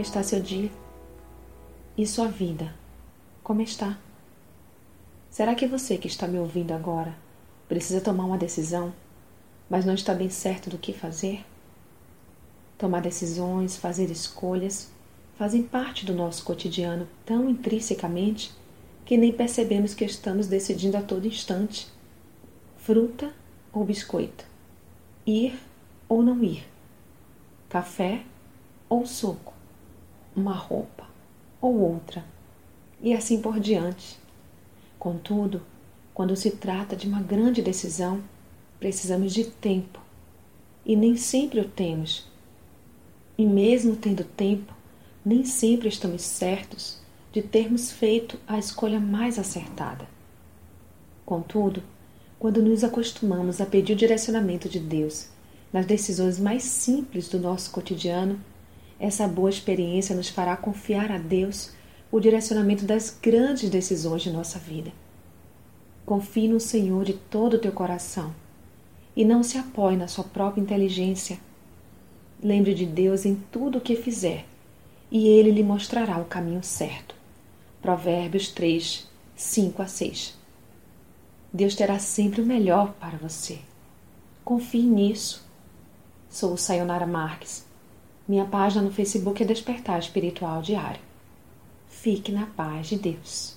está seu dia? E sua vida? Como está? Será que você que está me ouvindo agora precisa tomar uma decisão, mas não está bem certo do que fazer? Tomar decisões, fazer escolhas, fazem parte do nosso cotidiano tão intrinsecamente que nem percebemos que estamos decidindo a todo instante: fruta ou biscoito, ir ou não ir, café ou suco, uma roupa ou outra, e assim por diante. Contudo, quando se trata de uma grande decisão, precisamos de tempo, e nem sempre o temos. E mesmo tendo tempo, nem sempre estamos certos de termos feito a escolha mais acertada. Contudo, quando nos acostumamos a pedir o direcionamento de Deus nas decisões mais simples do nosso cotidiano, essa boa experiência nos fará confiar a Deus o direcionamento das grandes decisões de nossa vida. Confie no Senhor de todo o teu coração e não se apoie na sua própria inteligência. Lembre de Deus em tudo o que fizer e ele lhe mostrará o caminho certo. Provérbios 3, 5 a 6. Deus terá sempre o melhor para você. Confie nisso. Sou Sayonara Marques. Minha página no Facebook é Despertar Espiritual Diário. Fique na paz de Deus.